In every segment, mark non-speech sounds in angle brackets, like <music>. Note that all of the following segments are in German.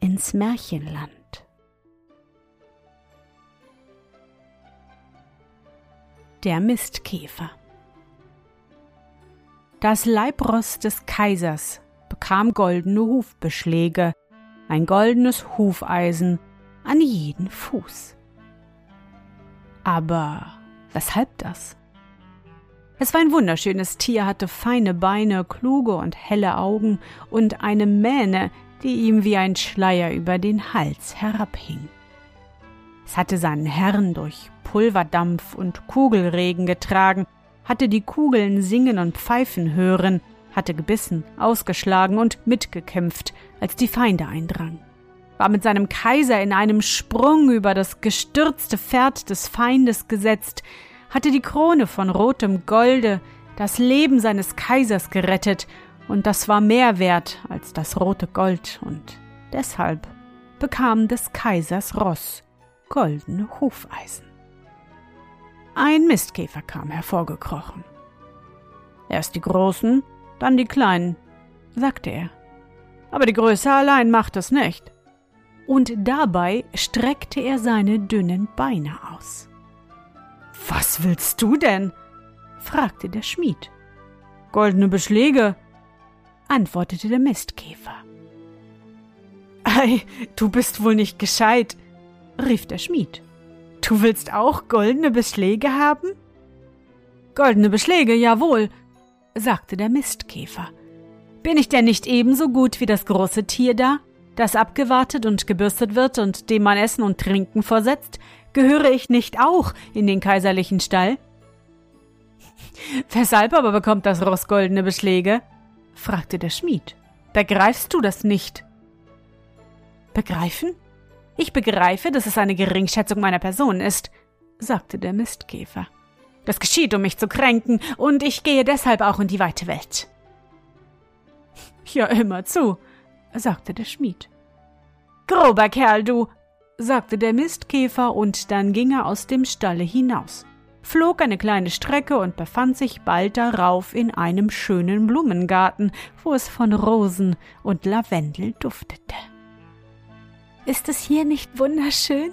ins Märchenland. Der Mistkäfer Das Leibross des Kaisers bekam goldene Hufbeschläge, ein goldenes Hufeisen an jeden Fuß. Aber weshalb das? Es war ein wunderschönes Tier, hatte feine Beine, kluge und helle Augen und eine Mähne, die ihm wie ein Schleier über den Hals herabhing. Es hatte seinen Herrn durch Pulverdampf und Kugelregen getragen, hatte die Kugeln singen und pfeifen hören, hatte gebissen, ausgeschlagen und mitgekämpft, als die Feinde eindrangen, war mit seinem Kaiser in einem Sprung über das gestürzte Pferd des Feindes gesetzt, hatte die Krone von rotem Golde, das Leben seines Kaisers gerettet und das war mehr wert als das rote Gold, und deshalb bekam des Kaisers Ross goldene Hufeisen. Ein Mistkäfer kam hervorgekrochen. Erst die Großen, dann die Kleinen, sagte er. Aber die Größe allein macht es nicht. Und dabei streckte er seine dünnen Beine aus. Was willst du denn? fragte der Schmied. Goldene Beschläge, antwortete der Mistkäfer. Ei, du bist wohl nicht gescheit, rief der Schmied. Du willst auch goldene Beschläge haben? Goldene Beschläge, jawohl, sagte der Mistkäfer. Bin ich denn nicht ebenso gut wie das große Tier da, das abgewartet und gebürstet wird und dem man Essen und Trinken vorsetzt? Gehöre ich nicht auch in den kaiserlichen Stall? Weshalb aber bekommt das Ross goldene Beschläge? Fragte der Schmied. Begreifst du das nicht? Begreifen? Ich begreife, dass es eine Geringschätzung meiner Person ist, sagte der Mistkäfer. Das geschieht, um mich zu kränken, und ich gehe deshalb auch in die weite Welt. <laughs> Ja, immer zu, sagte der Schmied. Grober Kerl, du, sagte der Mistkäfer, und dann ging er aus dem Stalle hinaus flog eine kleine Strecke und befand sich bald darauf in einem schönen Blumengarten, wo es von Rosen und Lavendel duftete. Ist es hier nicht wunderschön?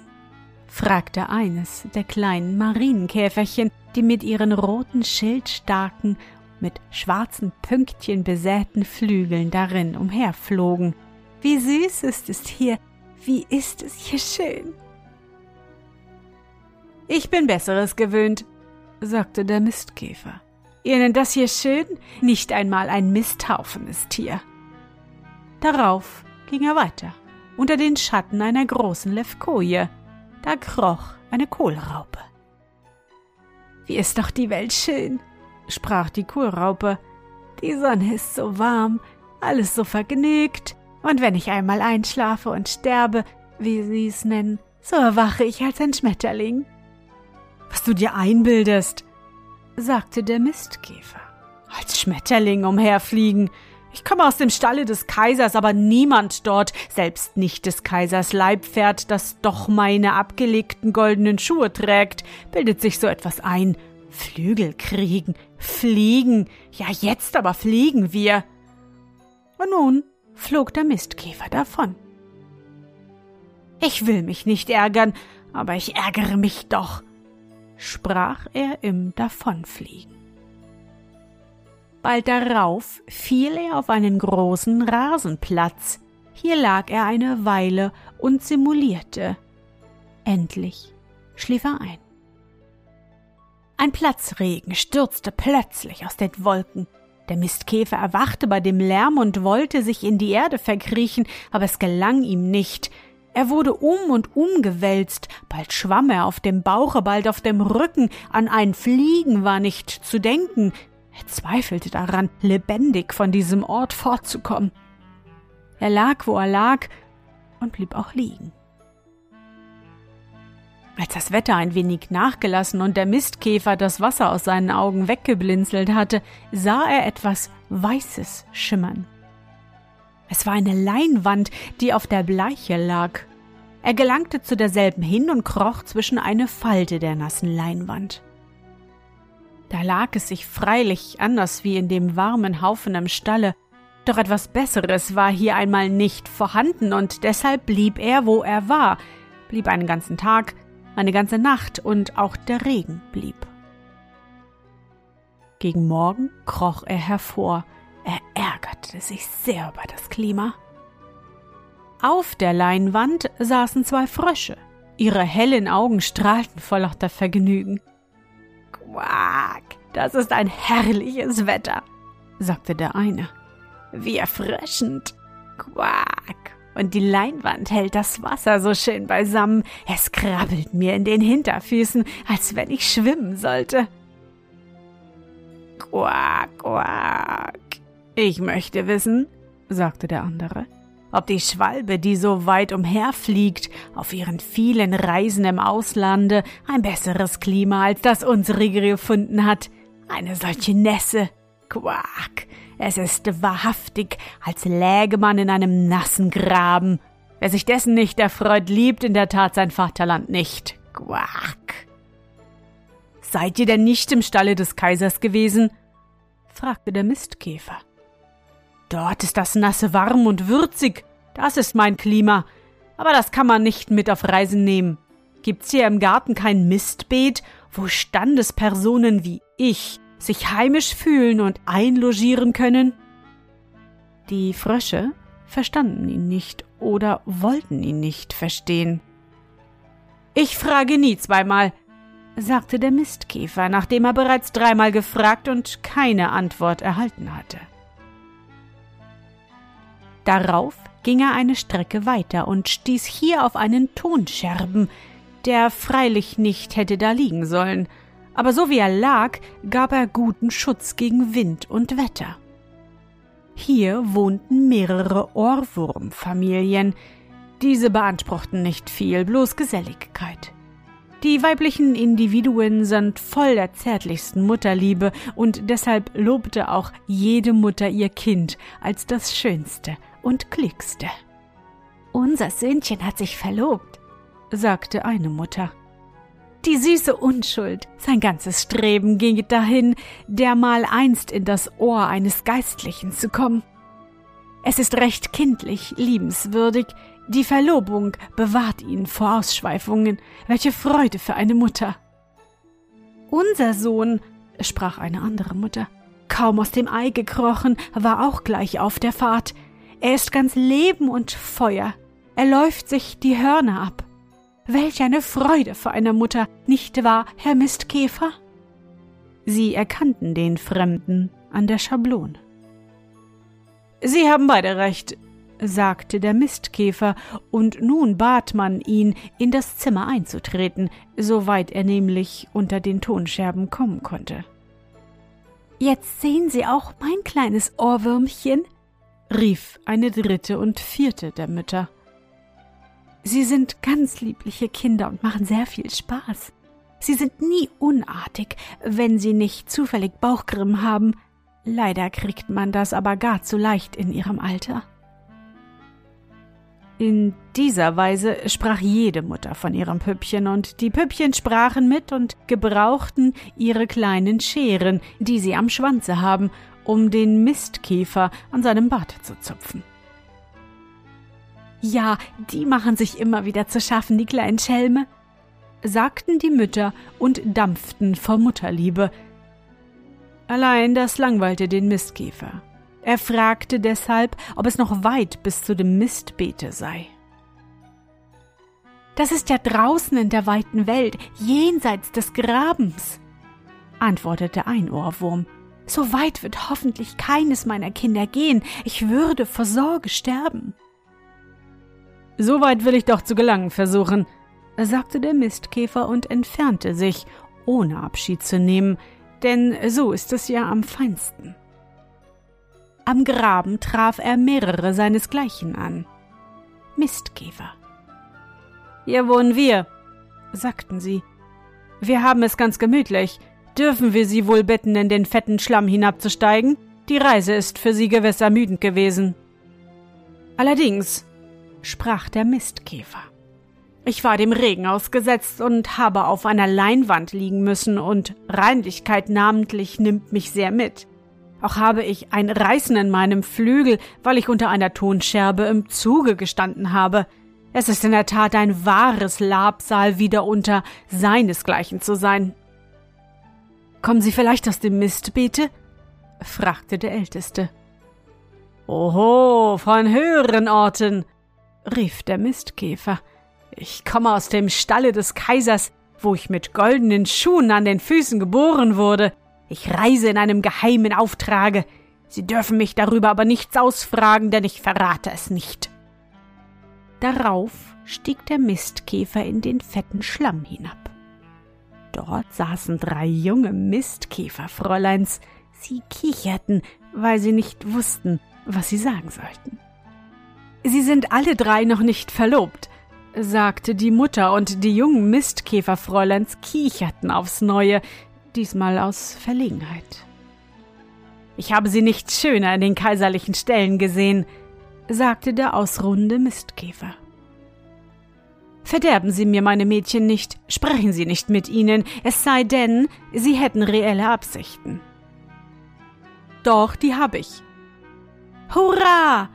fragte eines der kleinen Marienkäferchen, die mit ihren roten schildstarken, mit schwarzen Pünktchen besäten Flügeln darin umherflogen. Wie süß ist es hier, wie ist es hier schön. Ich bin Besseres gewöhnt, sagte der Mistkäfer. Ihr nennt das hier schön? Nicht einmal ein Misthaufen ist hier. Darauf ging er weiter, unter den Schatten einer großen Levkoje. Da kroch eine Kohlraupe. Wie ist doch die Welt schön, sprach die Kohlraupe. Die Sonne ist so warm, alles so vergnügt, und wenn ich einmal einschlafe und sterbe, wie Sie es nennen, so erwache ich als ein Schmetterling was du dir einbildest, sagte der Mistkäfer. Als Schmetterling umherfliegen. Ich komme aus dem Stalle des Kaisers, aber niemand dort, selbst nicht des Kaisers Leibpferd, das doch meine abgelegten goldenen Schuhe trägt, bildet sich so etwas ein. Flügel kriegen, fliegen, ja jetzt aber fliegen wir. Und nun flog der Mistkäfer davon. Ich will mich nicht ärgern, aber ich ärgere mich doch sprach er im Davonfliegen. Bald darauf fiel er auf einen großen Rasenplatz. Hier lag er eine Weile und simulierte. Endlich schlief er ein. Ein Platzregen stürzte plötzlich aus den Wolken. Der Mistkäfer erwachte bei dem Lärm und wollte sich in die Erde verkriechen, aber es gelang ihm nicht. Er wurde um und um gewälzt, bald schwamm er auf dem Bauche, bald auf dem Rücken, an ein Fliegen war nicht zu denken. Er zweifelte daran, lebendig von diesem Ort fortzukommen. Er lag, wo er lag, und blieb auch liegen. Als das Wetter ein wenig nachgelassen und der Mistkäfer das Wasser aus seinen Augen weggeblinzelt hatte, sah er etwas Weißes schimmern. Es war eine Leinwand, die auf der Bleiche lag. Er gelangte zu derselben hin und kroch zwischen eine Falte der nassen Leinwand. Da lag es sich freilich anders wie in dem warmen Haufen im Stalle, doch etwas Besseres war hier einmal nicht vorhanden, und deshalb blieb er, wo er war, blieb einen ganzen Tag, eine ganze Nacht und auch der Regen blieb. Gegen Morgen kroch er hervor. Er ärgerte sich sehr über das Klima. Auf der Leinwand saßen zwei Frösche. Ihre hellen Augen strahlten vor lauter Vergnügen. Quack, das ist ein herrliches Wetter, sagte der eine. Wie erfrischend. Quack, und die Leinwand hält das Wasser so schön beisammen. Es krabbelt mir in den Hinterfüßen, als wenn ich schwimmen sollte. Quack, quack. Ich möchte wissen, sagte der andere, ob die Schwalbe, die so weit umherfliegt, auf ihren vielen Reisen im Auslande ein besseres Klima als das unsrige gefunden hat. Eine solche Nässe. Quack. Es ist wahrhaftig, als läge man in einem nassen Graben. Wer sich dessen nicht erfreut, liebt in der Tat sein Vaterland nicht. Quack. Seid ihr denn nicht im Stalle des Kaisers gewesen? fragte der Mistkäfer. Dort ist das Nasse warm und würzig. Das ist mein Klima. Aber das kann man nicht mit auf Reisen nehmen. Gibt's hier im Garten kein Mistbeet, wo Standespersonen wie ich sich heimisch fühlen und einlogieren können? Die Frösche verstanden ihn nicht oder wollten ihn nicht verstehen. Ich frage nie zweimal, sagte der Mistkäfer, nachdem er bereits dreimal gefragt und keine Antwort erhalten hatte. Darauf ging er eine Strecke weiter und stieß hier auf einen Tonscherben, der freilich nicht hätte da liegen sollen, aber so wie er lag, gab er guten Schutz gegen Wind und Wetter. Hier wohnten mehrere Ohrwurmfamilien. Diese beanspruchten nicht viel, bloß Geselligkeit. Die weiblichen Individuen sind voll der zärtlichsten Mutterliebe und deshalb lobte auch jede Mutter ihr Kind als das Schönste und Klickste. Unser Söhnchen hat sich verlobt, sagte eine Mutter. Die süße Unschuld, sein ganzes Streben ging dahin, dermal einst in das Ohr eines Geistlichen zu kommen. Es ist recht kindlich, liebenswürdig, die Verlobung bewahrt ihn vor Ausschweifungen. Welche Freude für eine Mutter. Unser Sohn, sprach eine andere Mutter, kaum aus dem Ei gekrochen, war auch gleich auf der Fahrt. Er ist ganz Leben und Feuer. Er läuft sich die Hörner ab. Welch eine Freude für eine Mutter, nicht wahr, Herr Mistkäfer? Sie erkannten den Fremden an der Schablone. Sie haben beide recht, sagte der Mistkäfer, und nun bat man ihn, in das Zimmer einzutreten, soweit er nämlich unter den Tonscherben kommen konnte. Jetzt sehen Sie auch mein kleines Ohrwürmchen, rief eine dritte und vierte der Mütter. Sie sind ganz liebliche Kinder und machen sehr viel Spaß. Sie sind nie unartig, wenn sie nicht zufällig Bauchgrimm haben. Leider kriegt man das aber gar zu leicht in ihrem Alter. In dieser Weise sprach jede Mutter von ihrem Püppchen, und die Püppchen sprachen mit und gebrauchten ihre kleinen Scheren, die sie am Schwanze haben, um den Mistkäfer an seinem Bart zu zupfen. Ja, die machen sich immer wieder zu schaffen, die kleinen Schelme, sagten die Mütter und dampften vor Mutterliebe. Allein das langweilte den Mistkäfer. Er fragte deshalb, ob es noch weit bis zu dem Mistbeete sei. Das ist ja draußen in der weiten Welt, jenseits des Grabens, antwortete ein Ohrwurm. So weit wird hoffentlich keines meiner Kinder gehen, ich würde vor Sorge sterben. So weit will ich doch zu gelangen versuchen, sagte der Mistkäfer und entfernte sich, ohne Abschied zu nehmen, denn so ist es ja am feinsten. Am Graben traf er mehrere seinesgleichen an. Mistkäfer. Hier wohnen wir, sagten sie. Wir haben es ganz gemütlich. Dürfen wir Sie wohl bitten, in den fetten Schlamm hinabzusteigen? Die Reise ist für Sie gewiss ermüdend gewesen. Allerdings, sprach der Mistkäfer. Ich war dem Regen ausgesetzt und habe auf einer Leinwand liegen müssen, und Reinlichkeit namentlich nimmt mich sehr mit. Auch habe ich ein Reißen in meinem Flügel, weil ich unter einer Tonscherbe im Zuge gestanden habe. Es ist in der Tat ein wahres Labsal, wieder unter seinesgleichen zu sein. Kommen Sie vielleicht aus dem Mistbeete? fragte der Älteste. Oho, von höheren Orten, rief der Mistkäfer. Ich komme aus dem Stalle des Kaisers, wo ich mit goldenen Schuhen an den Füßen geboren wurde. Ich reise in einem geheimen Auftrage. Sie dürfen mich darüber aber nichts ausfragen, denn ich verrate es nicht. Darauf stieg der Mistkäfer in den fetten Schlamm hinab. Dort saßen drei junge Mistkäferfräuleins. Sie kicherten, weil sie nicht wussten, was sie sagen sollten. Sie sind alle drei noch nicht verlobt, sagte die Mutter, und die jungen Mistkäferfräuleins kicherten aufs Neue, diesmal aus Verlegenheit. Ich habe sie nicht schöner in den kaiserlichen Ställen gesehen, sagte der ausruhende Mistkäfer. Verderben Sie mir meine Mädchen nicht, sprechen Sie nicht mit ihnen, es sei denn, Sie hätten reelle Absichten. Doch, die hab ich. Hurra!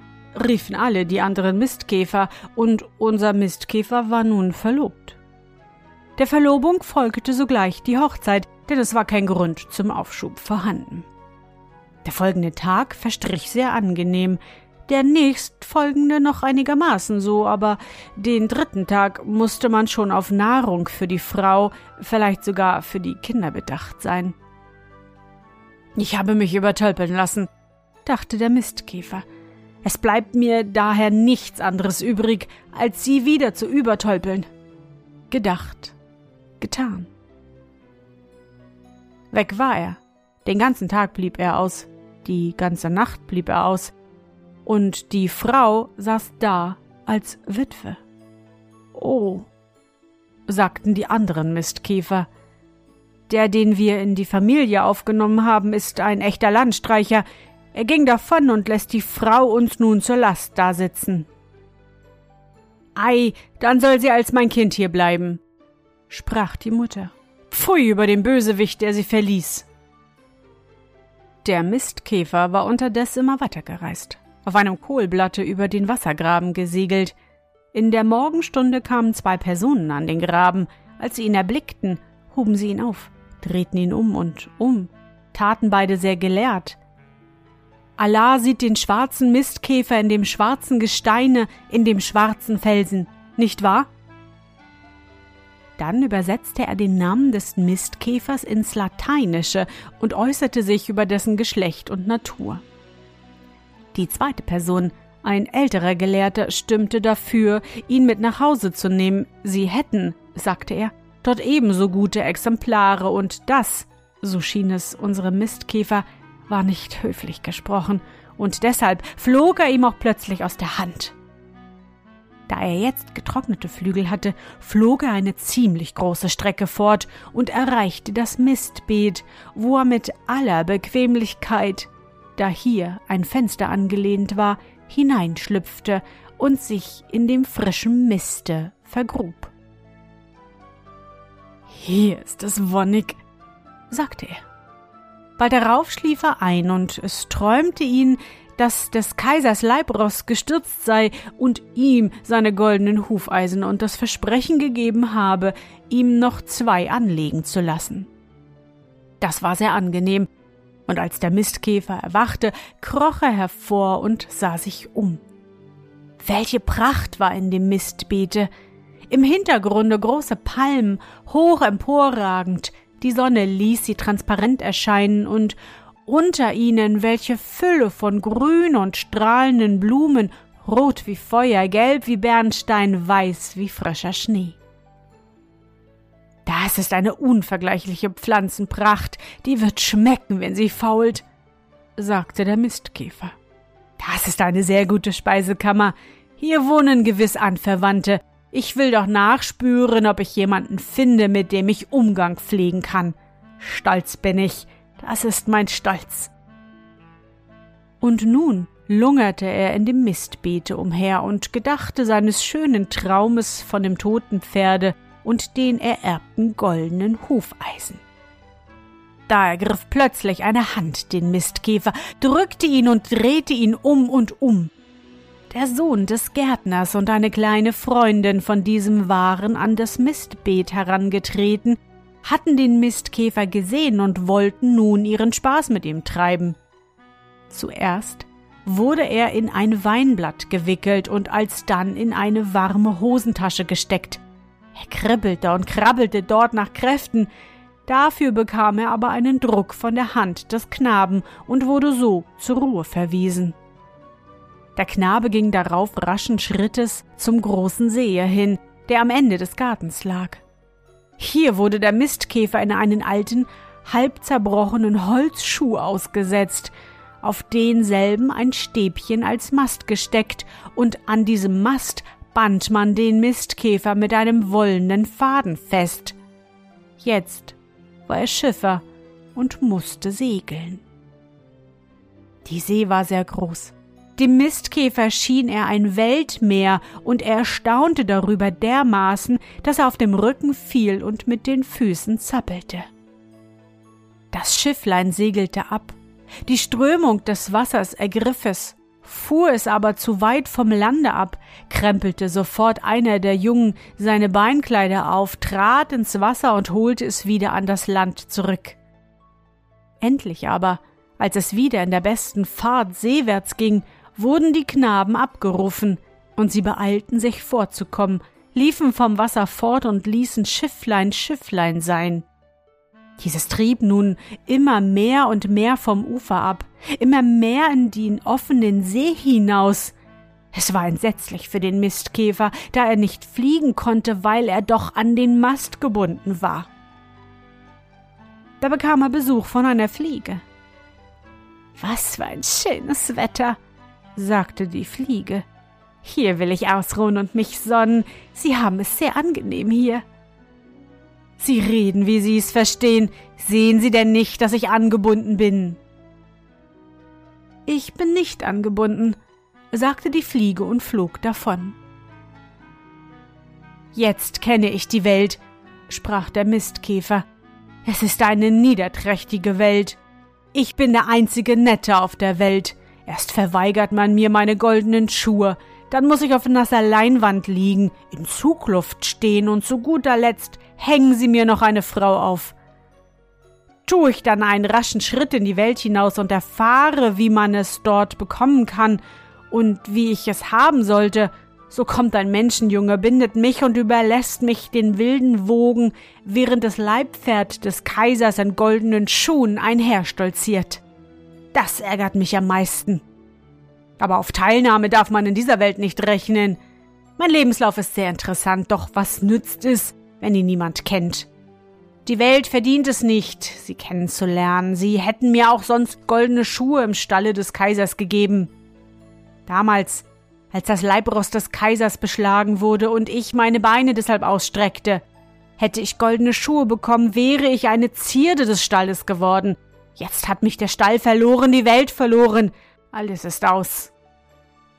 riefen alle die anderen Mistkäfer, und unser Mistkäfer war nun verlobt. Der Verlobung folgte sogleich die Hochzeit, denn es war kein Grund zum Aufschub vorhanden. Der folgende Tag verstrich sehr angenehm, der nächstfolgende noch einigermaßen so, aber den dritten Tag musste man schon auf Nahrung für die Frau, vielleicht sogar für die Kinder bedacht sein. Ich habe mich übertölpeln lassen, dachte der Mistkäfer. Es bleibt mir daher nichts anderes übrig, als sie wieder zu übertölpeln. Gedacht, getan. Weg war er. Den ganzen Tag blieb er aus, die ganze Nacht blieb er aus, und die Frau saß da als Witwe. Oh, sagten die anderen Mistkäfer. Der, den wir in die Familie aufgenommen haben, ist ein echter Landstreicher. Er ging davon und lässt die Frau uns nun zur Last dasitzen. Ei, dann soll sie als mein Kind hier bleiben, sprach die Mutter. Pfui über den Bösewicht, der sie verließ. Der Mistkäfer war unterdessen immer weitergereist auf einem Kohlblatte über den Wassergraben gesegelt. In der Morgenstunde kamen zwei Personen an den Graben. Als sie ihn erblickten, hoben sie ihn auf, drehten ihn um und um, taten beide sehr gelehrt. Allah sieht den schwarzen Mistkäfer in dem schwarzen Gesteine, in dem schwarzen Felsen, nicht wahr? Dann übersetzte er den Namen des Mistkäfers ins Lateinische und äußerte sich über dessen Geschlecht und Natur. Die zweite Person, ein älterer Gelehrter, stimmte dafür, ihn mit nach Hause zu nehmen. Sie hätten, sagte er, dort ebenso gute Exemplare und das, so schien es unserem Mistkäfer, war nicht höflich gesprochen, und deshalb flog er ihm auch plötzlich aus der Hand. Da er jetzt getrocknete Flügel hatte, flog er eine ziemlich große Strecke fort und erreichte das Mistbeet, wo er mit aller Bequemlichkeit da hier ein Fenster angelehnt war, hineinschlüpfte und sich in dem frischen Miste vergrub. Hier ist es wonnig, sagte er. Bald darauf schlief er ein, und es träumte ihn, dass des Kaisers Leibross gestürzt sei und ihm seine goldenen Hufeisen und das Versprechen gegeben habe, ihm noch zwei anlegen zu lassen. Das war sehr angenehm, und als der Mistkäfer erwachte, kroch er hervor und sah sich um. Welche Pracht war in dem Mistbeete! Im Hintergrunde große Palmen, hoch emporragend, die Sonne ließ sie transparent erscheinen und unter ihnen welche Fülle von grün und strahlenden Blumen, rot wie Feuer, gelb wie Bernstein, weiß wie frischer Schnee. Das ist eine unvergleichliche Pflanzenpracht, die wird schmecken, wenn sie fault, sagte der Mistkäfer. Das ist eine sehr gute Speisekammer. Hier wohnen gewiss Anverwandte. Ich will doch nachspüren, ob ich jemanden finde, mit dem ich Umgang pflegen kann. Stolz bin ich, das ist mein Stolz. Und nun lungerte er in dem Mistbeete umher und gedachte seines schönen Traumes von dem toten Pferde und den ererbten goldenen Hufeisen. Da ergriff plötzlich eine Hand den Mistkäfer, drückte ihn und drehte ihn um und um. Der Sohn des Gärtners und eine kleine Freundin von diesem waren an das Mistbeet herangetreten, hatten den Mistkäfer gesehen und wollten nun ihren Spaß mit ihm treiben. Zuerst wurde er in ein Weinblatt gewickelt und alsdann in eine warme Hosentasche gesteckt. Er kribbelte und krabbelte dort nach Kräften, dafür bekam er aber einen Druck von der Hand des Knaben und wurde so zur Ruhe verwiesen. Der Knabe ging darauf raschen Schrittes zum großen See hin, der am Ende des Gartens lag. Hier wurde der Mistkäfer in einen alten, halb zerbrochenen Holzschuh ausgesetzt, auf denselben ein Stäbchen als Mast gesteckt, und an diesem Mast band man den Mistkäfer mit einem wollenen Faden fest. Jetzt war er Schiffer und musste segeln. Die See war sehr groß. Dem Mistkäfer schien er ein Weltmeer, und er erstaunte darüber dermaßen, dass er auf dem Rücken fiel und mit den Füßen zappelte. Das Schifflein segelte ab. Die Strömung des Wassers ergriff es, Fuhr es aber zu weit vom Lande ab, krempelte sofort einer der Jungen seine Beinkleider auf, trat ins Wasser und holte es wieder an das Land zurück. Endlich aber, als es wieder in der besten Fahrt seewärts ging, wurden die Knaben abgerufen, und sie beeilten sich vorzukommen, liefen vom Wasser fort und ließen Schifflein Schifflein sein. Dieses trieb nun immer mehr und mehr vom Ufer ab, immer mehr in den offenen See hinaus. Es war entsetzlich für den Mistkäfer, da er nicht fliegen konnte, weil er doch an den Mast gebunden war. Da bekam er Besuch von einer Fliege. Was für ein schönes Wetter, sagte die Fliege. Hier will ich ausruhen und mich sonnen. Sie haben es sehr angenehm hier. Sie reden, wie Sie es verstehen. Sehen Sie denn nicht, dass ich angebunden bin? Ich bin nicht angebunden, sagte die Fliege und flog davon. Jetzt kenne ich die Welt, sprach der Mistkäfer. Es ist eine niederträchtige Welt. Ich bin der einzige Nette auf der Welt. Erst verweigert man mir meine goldenen Schuhe, dann muss ich auf nasser Leinwand liegen, in Zugluft stehen und zu guter Letzt hängen Sie mir noch eine Frau auf. Tue ich dann einen raschen Schritt in die Welt hinaus und erfahre, wie man es dort bekommen kann und wie ich es haben sollte, so kommt ein Menschenjunge, bindet mich und überlässt mich den wilden Wogen, während das Leibpferd des Kaisers in goldenen Schuhen einherstolziert. Das ärgert mich am meisten. Aber auf Teilnahme darf man in dieser Welt nicht rechnen. Mein Lebenslauf ist sehr interessant, doch was nützt es, wenn ihn niemand kennt? Die Welt verdient es nicht, sie kennenzulernen. Sie hätten mir auch sonst goldene Schuhe im Stalle des Kaisers gegeben. Damals, als das Leibrost des Kaisers beschlagen wurde und ich meine Beine deshalb ausstreckte, hätte ich goldene Schuhe bekommen, wäre ich eine Zierde des Stalles geworden. Jetzt hat mich der Stall verloren, die Welt verloren. Alles ist aus.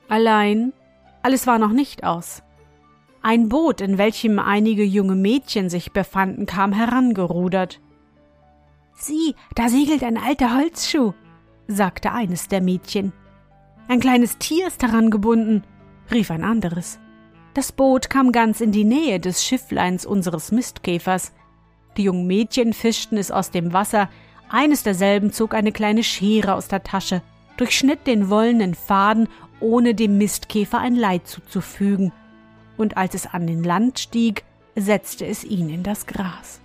Allein, alles war noch nicht aus. Ein Boot, in welchem einige junge Mädchen sich befanden, kam herangerudert. Sieh, da segelt ein alter Holzschuh, sagte eines der Mädchen. Ein kleines Tier ist herangebunden, rief ein anderes. Das Boot kam ganz in die Nähe des Schiffleins unseres Mistkäfers. Die jungen Mädchen fischten es aus dem Wasser, eines derselben zog eine kleine Schere aus der Tasche, durchschnitt den wollenen Faden, ohne dem Mistkäfer ein Leid zuzufügen und als es an den Land stieg, setzte es ihn in das Gras.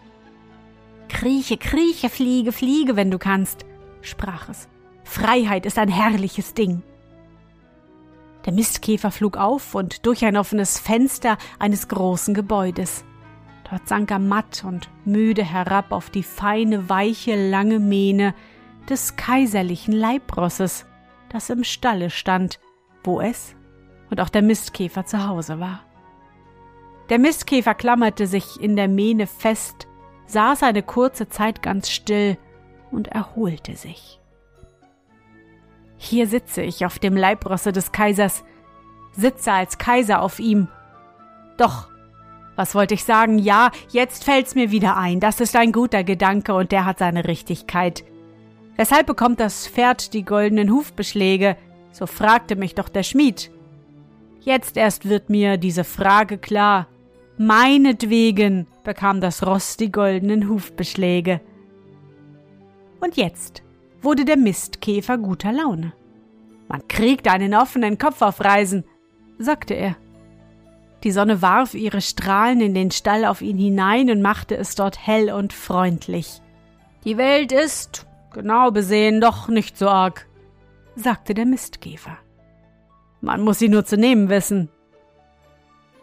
Krieche, krieche, fliege, fliege, wenn du kannst, sprach es. Freiheit ist ein herrliches Ding. Der Mistkäfer flog auf und durch ein offenes Fenster eines großen Gebäudes. Dort sank er matt und müde herab auf die feine, weiche, lange Mähne des kaiserlichen Leibrosses, das im Stalle stand, wo es und auch der Mistkäfer zu Hause war. Der Mistkäfer klammerte sich in der Mähne fest, saß eine kurze Zeit ganz still und erholte sich. Hier sitze ich auf dem Leibrosse des Kaisers, sitze als Kaiser auf ihm. Doch, was wollte ich sagen? Ja, jetzt fällt's mir wieder ein. Das ist ein guter Gedanke und der hat seine Richtigkeit. Weshalb bekommt das Pferd die goldenen Hufbeschläge? So fragte mich doch der Schmied. Jetzt erst wird mir diese Frage klar. Meinetwegen bekam das Ross die goldenen Hufbeschläge. Und jetzt wurde der Mistkäfer guter Laune. Man kriegt einen offenen Kopf auf Reisen, sagte er. Die Sonne warf ihre Strahlen in den Stall auf ihn hinein und machte es dort hell und freundlich. Die Welt ist, genau besehen, doch nicht so arg, sagte der Mistkäfer. Man muss sie nur zu nehmen wissen.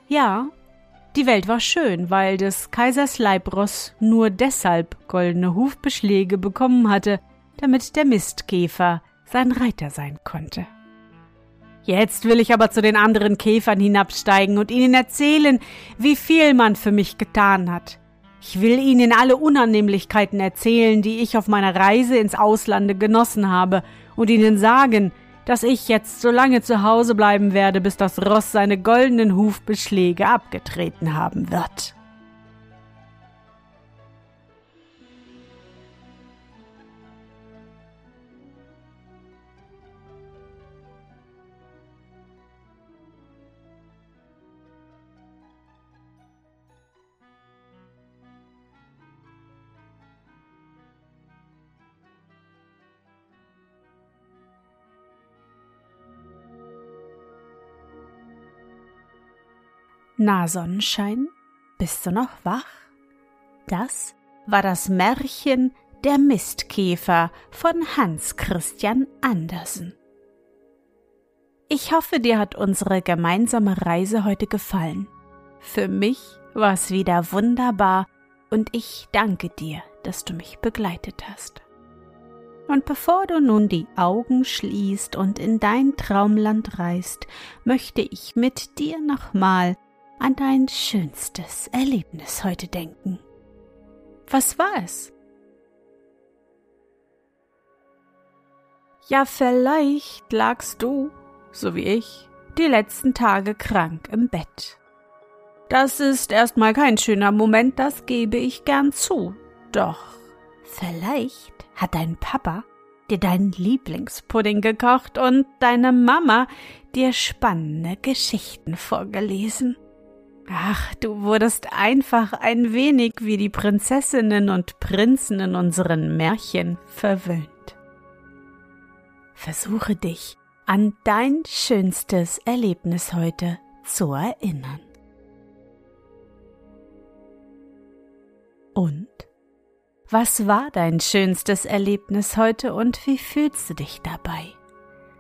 Ja, die Welt war schön, weil des Kaisers Leibross nur deshalb goldene Hufbeschläge bekommen hatte, damit der Mistkäfer sein Reiter sein konnte. Jetzt will ich aber zu den anderen Käfern hinabsteigen und ihnen erzählen, wie viel man für mich getan hat. Ich will ihnen alle Unannehmlichkeiten erzählen, die ich auf meiner Reise ins Auslande genossen habe, und ihnen sagen, dass ich jetzt so lange zu Hause bleiben werde, bis das Ross seine goldenen Hufbeschläge abgetreten haben wird. Na Sonnenschein, bist du noch wach? Das war das Märchen Der Mistkäfer von Hans Christian Andersen. Ich hoffe, dir hat unsere gemeinsame Reise heute gefallen. Für mich war es wieder wunderbar und ich danke dir, dass du mich begleitet hast. Und bevor du nun die Augen schließt und in dein Traumland reist, möchte ich mit dir nochmal an dein schönstes Erlebnis heute denken. Was war es? Ja, vielleicht lagst du, so wie ich, die letzten Tage krank im Bett. Das ist erstmal kein schöner Moment, das gebe ich gern zu. Doch vielleicht hat dein Papa dir deinen Lieblingspudding gekocht und deine Mama dir spannende Geschichten vorgelesen. Ach, du wurdest einfach ein wenig wie die Prinzessinnen und Prinzen in unseren Märchen verwöhnt. Versuche dich an dein schönstes Erlebnis heute zu erinnern. Und? Was war dein schönstes Erlebnis heute und wie fühlst du dich dabei?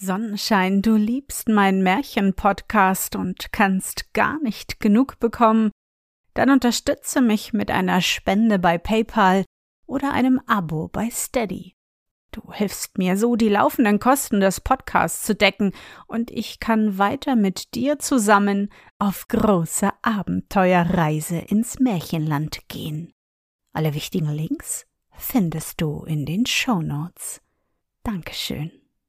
Sonnenschein, du liebst meinen Märchen-Podcast und kannst gar nicht genug bekommen, dann unterstütze mich mit einer Spende bei PayPal oder einem Abo bei Steady. Du hilfst mir so, die laufenden Kosten des Podcasts zu decken, und ich kann weiter mit dir zusammen auf große Abenteuerreise ins Märchenland gehen. Alle wichtigen Links findest du in den Show Notes. Dankeschön.